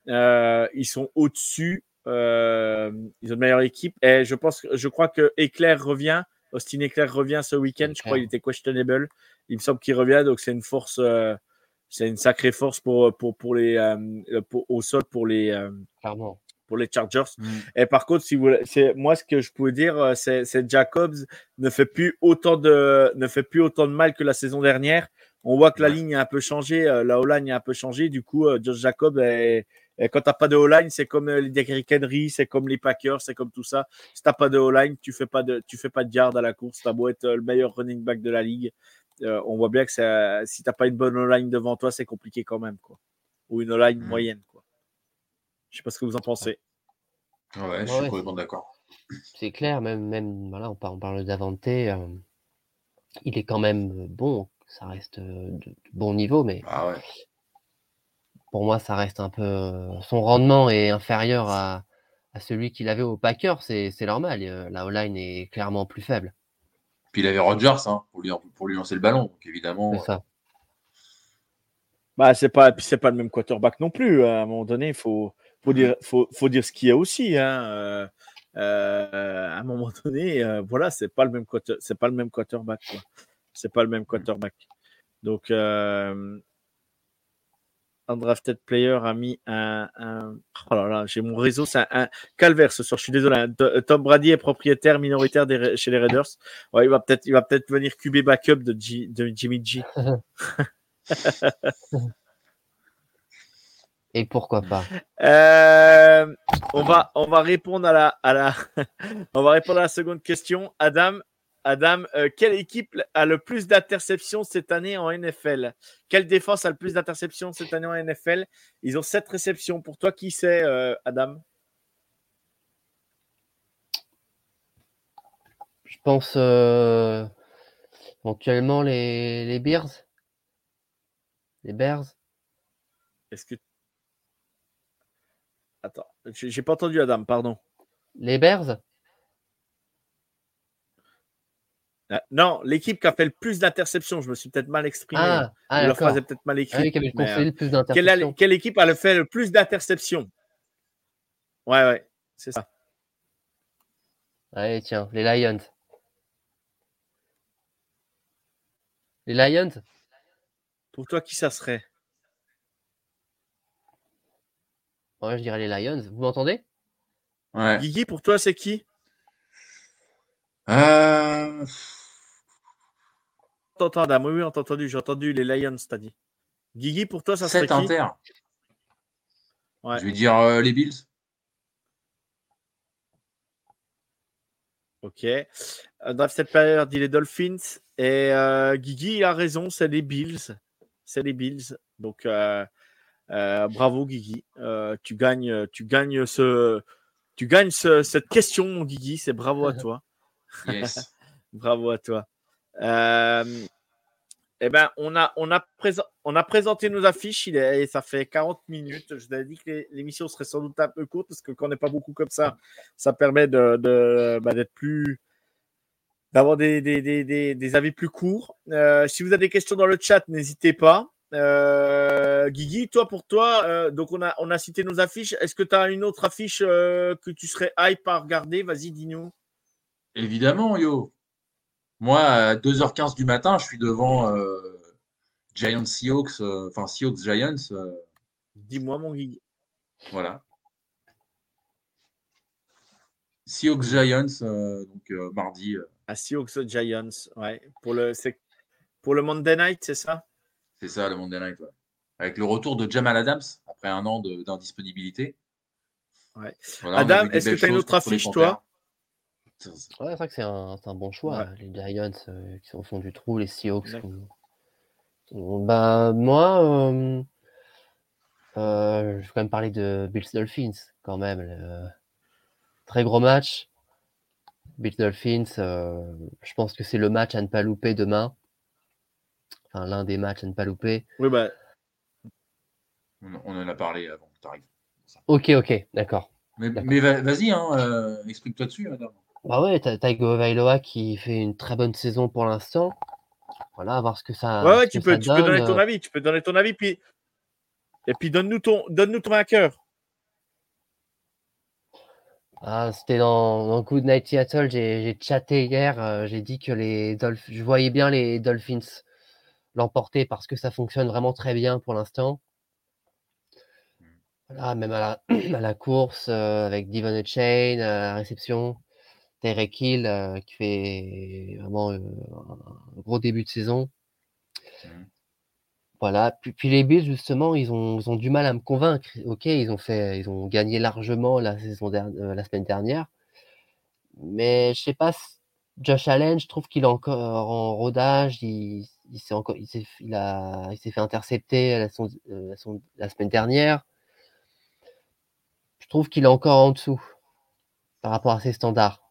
ils sont au-dessus euh, ils ont une meilleure équipe. Et je pense, je crois que Éclair revient. Austin Éclair revient ce week-end. Je crois qu'il était questionable. Il me semble qu'il revient. Donc c'est une force, euh, c'est une sacrée force pour, pour, pour les, euh, au sol pour les, pour les Chargers. Mm. Et par contre, si vous, moi ce que je pouvais dire, c'est, c'est Jacobs ne fait plus autant de, ne fait plus autant de mal que la saison dernière. On voit que la ligne a un peu changé, la O-line a un peu changé. Du coup, Josh Jacobs est et quand tu n'as pas de O-line, c'est comme euh, les Derrick Henry, c'est comme les Packers, c'est comme tout ça. Si tu n'as pas de O-line, tu ne fais, pas de, tu fais pas de yard à la course. Tu as beau être euh, le meilleur running back de la ligue. Euh, on voit bien que ça, si tu n'as pas une bonne O-line devant toi, c'est compliqué quand même. Quoi. Ou une O-line mmh. moyenne. Quoi. Je ne sais pas ce que vous en pensez. Ouais, je suis complètement d'accord. C'est clair, même, même voilà, on, parle, on parle d'Avante. il est quand même bon. Ça reste de, bon niveau, mais ah ouais pour moi, ça reste un peu. Son rendement est inférieur à, celui qu'il avait au Packers, c'est normal. Euh, la O-line est clairement plus faible. Puis il avait Rodgers hein, pour, lui, pour lui lancer le ballon, donc évidemment. C'est ça. Bah, c'est pas, c'est pas le même quarterback non plus. À un moment donné, il faut, faut, dire, faut, faut dire ce qu'il y a aussi. Hein. Euh, euh, à un moment donné, voilà, c'est pas le même c'est pas le même quarterback. C'est pas le même quarterback. Donc, Undrafted Player a mis un. Oh là là, j'ai mon réseau, c'est un, calvaire ce soir. Je suis désolé. Hein. Tom Brady est propriétaire minoritaire chez les Raiders. Ouais, il va peut-être, il va peut-être venir cuber backup de, de Jimmy G. Et pourquoi pas euh, on va, on va répondre à la, à la, on va répondre à la seconde question. Adam, Adam, euh, quelle équipe a le plus d'interceptions cette année en NFL Quelle défense a le plus d'interceptions cette année en NFL Ils ont sept réceptions. Pour toi, qui c'est, euh, Adam? Je pense euh, éventuellement les, les Bears. Les Bears. Est-ce que. Attends, j'ai pas entendu Adam, pardon. Les Bears? Euh, non, l'équipe qui a fait le plus d'interceptions, je me suis peut-être mal exprimé. Ah, ah la phrase est peut-être mal écrite. Euh, quelle, équipe a fait le plus d'interceptions? Ouais, ouais, c'est ça. Allez, tiens, les Lions. Les Lions? Pour toi, qui ça serait? Ouais, je dirais les Lions. Vous m'entendez? Ouais. Guigui, pour toi, c'est qui? Euh, T'entends, Adam Oui, oui, on t'a entendu. J'ai entendu les Lions, t'as dit. Guigui, pour toi, ça serait 7 qui? Inter. Ouais. Je vais dire euh, les Bills. Ok. Euh, Dans cette période, dit les Dolphins. Et euh, Guigui, il a raison, c'est les Bills. C'est les Bills. Donc, euh, euh, bravo, Guigui. Euh, tu gagnes, tu gagnes, ce, tu gagnes ce- cette question, mon Guigui. C'est bravo à toi. Yes. Bravo à toi. Euh, eh ben, on a, on, a présen- on a présenté nos affiches. Il est, et ça fait 40 minutes. Je vous avais dit que l'émission serait sans doute un peu courte parce que quand on n'est pas beaucoup comme ça, ça permet de, de- bah, d'être plus d'avoir des, des, des, des, des avis plus courts. Euh, si vous avez des questions dans le chat, n'hésitez pas. Euh, Guigui, toi pour toi, euh, donc on a, on a cité nos affiches. Est-ce que tu as une autre affiche euh, que tu serais hype à regarder? Vas-y, dis-nous. Évidemment, yo. Moi, à 2h15 du matin, je suis devant Giants Seahawks, enfin Seahawks Giants. Dis-moi, mon Guigui. voilà. Seahawks Giants, donc mardi. À Seahawks Giants, ouais. Pour le, pour le Monday Night, c'est ça? C'est ça, le Monday Night. ouais. Avec le retour de Jamal Adams, après un an d'indisponibilité. Ouais. Voilà, Adam, est-ce que tu as une autre affiche, toi. Ouais, c'est vrai que c'est un, bon choix. Les Giants euh, qui sont au fond du trou, les Seahawks. Qui- Bah, moi, euh, euh, je vais quand même parler de Bills Dolphins, quand même. le- Très gros match. Bills Dolphins, euh, je pense que c'est le match à ne pas louper demain. Enfin, l'un des matchs à ne pas louper. Oui, bah, On, en a parlé avant que tu arrives. Ok, ok, d'accord. Mais, D'accord. mais va- vas-y, hein, euh, explique-toi dessus, madame. Bah ouais, t'as Taigo Vailoa qui fait une très bonne saison pour l'instant. Voilà, à voir ce que ça. ouais, ouais, tu peux, tu peux donner donne. ton avis. Tu peux donner ton avis, puis et puis donne-nous ton, donne-nous ton vainqueur. Ah, c'était dans, dans Good Night Seattle, j'ai j'ai chatté hier, euh, j'ai dit que les Dolph- je voyais bien les Dolphins l'emporter parce que ça fonctionne vraiment très bien pour l'instant. Voilà, même à la, à la course, euh, avec Devon Chain, à la réception, Tyreek Hill euh, qui fait vraiment euh, un gros début de saison. Mhm. Voilà, puis, puis les Bills, justement, ils ont, ils ont du mal à me convaincre. Ok, ils ont fait, ils ont gagné largement la saison euh, la semaine dernière, mais je sais pas, Josh Allen, je trouve qu'il est encore en rodage. Il, il s'est encore, il s'est, il a, il s'est fait intercepter la, son- euh, la son- la semaine dernière. Je trouve qu'il est encore en dessous par rapport à ses standards.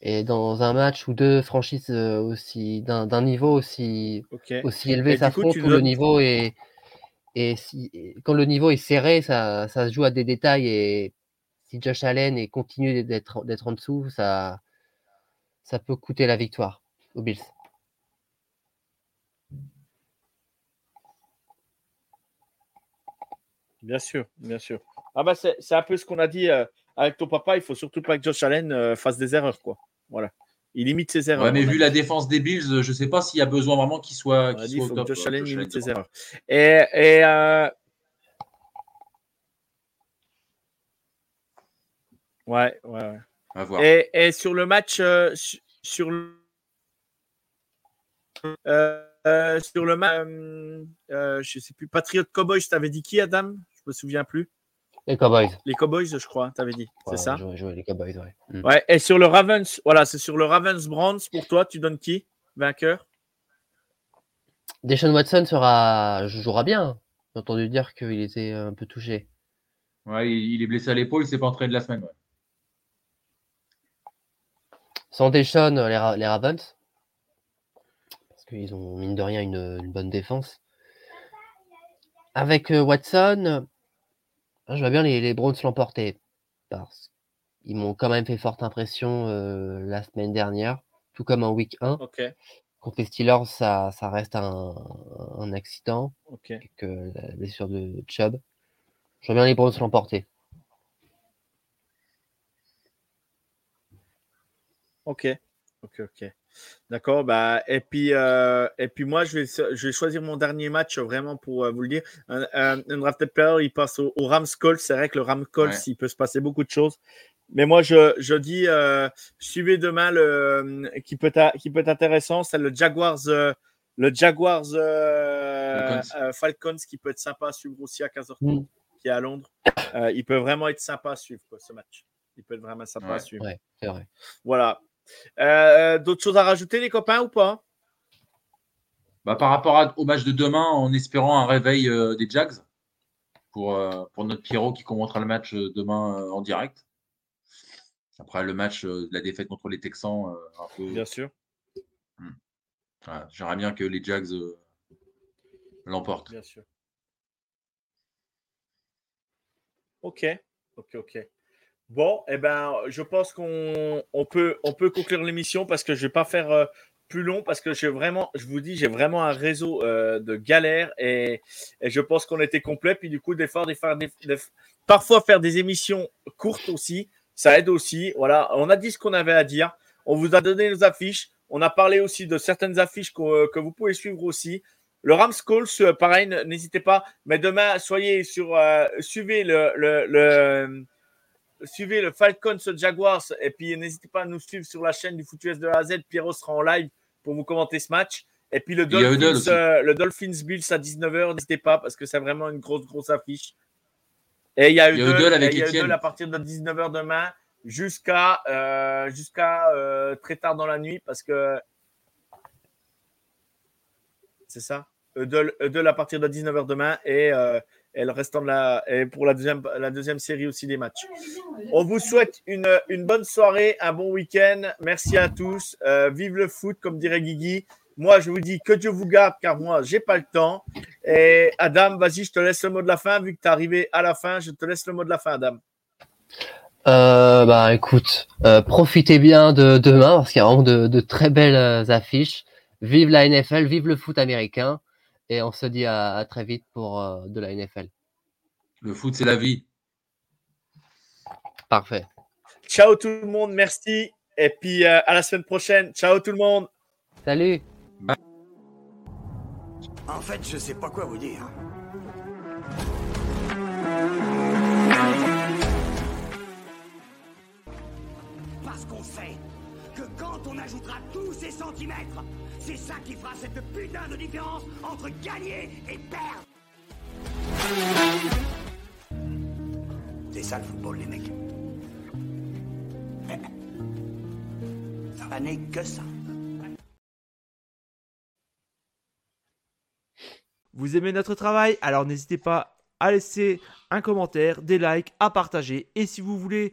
Et dans un match où deux franchises euh, aussi d'un d'un niveau aussi Ok. aussi élevé s'affrontent le niveau est et si et quand le niveau est serré ça, ça se joue à des détails et si Josh Allen continue d'être d'être en dessous ça ça peut coûter la victoire aux Bills? Bien sûr, bien sûr. Ah bah c'est, c'est un peu ce qu'on a dit euh, avec ton papa. Il faut surtout pas que Josh Allen euh, fasse des erreurs, quoi. Voilà. Il limite ses erreurs. Ouais, mais on a vu la défense des Bills, je ne sais pas s'il y a besoin vraiment qu'il soit, qu'il dit, soit il au faut que top. Josh euh, Allen limite ses erreurs. Et, et, euh, ouais, ouais, ouais. À voir. Et, et sur le match, euh, su- sur le, euh, euh, sur le match, euh, euh, je sais plus, Patriot Cowboys, t'avais dit qui, Adam? Je me souviens plus. Les Cowboys. Les Cowboys, je crois, t'avais dit, c'est ça? jouer- jouer les Cowboys, ouais. Mm. Ouais. Et sur le Ravens, voilà, c'est sur le Ravens Brands. Pour toi, tu donnes qui? Vainqueur? Deshaun Watson sera jouera bien. J'ai entendu dire qu'il était un peu touché. Ouais, il, est blessé à l'épaule, il ne s'est pas entraîné de la semaine. ouais. Sans Deshaun, les, Ra- les Ravens. Qu'ils ont, mine de rien, une, une bonne défense. Avec euh, Watson, euh, je vois bien les, les Browns l'emporter. Parce qu'ils m'ont quand même fait forte impression euh, la semaine dernière, tout comme en week 1. Ok, Contre les Steelers, ça, ça reste un, un accident, ok. avec euh, la blessure de Chubb. Je vois bien les Browns l'emporter. Ok, ok, ok. D'accord, bah, et, puis, euh, et puis moi, je vais, je vais choisir mon dernier match vraiment pour euh, vous le dire. Un, un, un drafted player, il passe au, au Rams Colts. C'est vrai que le Rams Colts, Ouais. il peut se passer beaucoup de choses. Mais moi, je, je dis, euh, suivez demain le qui peut, être- qui peut être intéressant. C'est le Jaguars, euh, le Jaguars euh, Falcons. euh, Falcons qui peut être sympa à suivre aussi à 15h30, Mm. qui est à Londres. Euh, il peut vraiment être sympa à suivre, quoi, ce match. Il peut être vraiment sympa à Ouais. suivre. Ouais, c'est vrai. Voilà. Euh, D'autres choses à rajouter, les copains, ou pas? Bah, par rapport à- au match de demain, en espérant un réveil euh, des Jags pour, euh, pour notre Pierrot qui commentera le match demain en direct. Après le match, euh, la défaite contre les Texans, un peu. Bien sûr. voilà, J'aimerais bien que les Jags l'emportent. Bien sûr. Ok, ok, ok. Bon, eh ben, je pense qu'on on peut, on peut conclure l'émission parce que je vais pas faire euh, plus long parce que j'ai vraiment, je vous dis, j'ai vraiment un réseau euh, de galères et, je pense qu'on était complet. Puis du coup, des fois, des, des- parfois faire des émissions courtes aussi, ça aide aussi. Voilà, on a dit ce qu'on avait à dire. On vous a donné nos affiches. On a parlé aussi de certaines affiches qu'o- que vous pouvez suivre aussi. Le Rams Calls, euh, pareil, n'hésitez pas. Mais demain, soyez sur, euh, suivez le, le, le- suivez le Falcons Jaguars et puis n'hésitez pas à nous suivre sur la chaîne du Foot US de A à Z. Pierrot sera en live pour vous commenter ce match. Et puis le Dolphins, euh, le Dolphins Bills à 19h, n'hésitez pas parce que c'est vraiment une grosse, grosse affiche. Et il y a Eudel, avec et il y a Étienne. Eudel à partir de 19h demain jusqu'à euh, jusqu'à euh, très tard dans la nuit parce que c'est ça? Eudel, Eudel à partir de 19h demain et, euh, et le restant de la pour la deuxième la série aussi des matchs. On vous souhaite une, bonne soirée, un bon week-end. Merci à tous. Euh, vive le foot, comme dirait Guigui. Moi, je vous dis que Dieu vous garde, car moi, j'ai pas le temps. Et Adam, vas-y, je te laisse le mot de la fin. Vu que tu es arrivé à la fin, je te laisse le mot de la fin, Adam. Euh, bah écoute, euh, profitez bien de demain parce qu'il y a vraiment de, de très belles euh, affiches. Vive la NFL, vive le foot américain. Et on se dit à, à très vite pour euh, de la NFL. Le foot, c'est la vie. Parfait. Ciao tout le monde, merci. Et puis euh, à la semaine prochaine. Ciao tout le monde. Salut En fait, je sais pas quoi vous dire. On ajoutera tous ces centimètres, c'est ça qui fera cette putain de différence entre gagner et perdre. C'est ça le football, les mecs. Ça n'est que ça. Vous aimez notre travail? Alors n'hésitez pas à laisser un commentaire, des likes, à partager. Et si vous voulez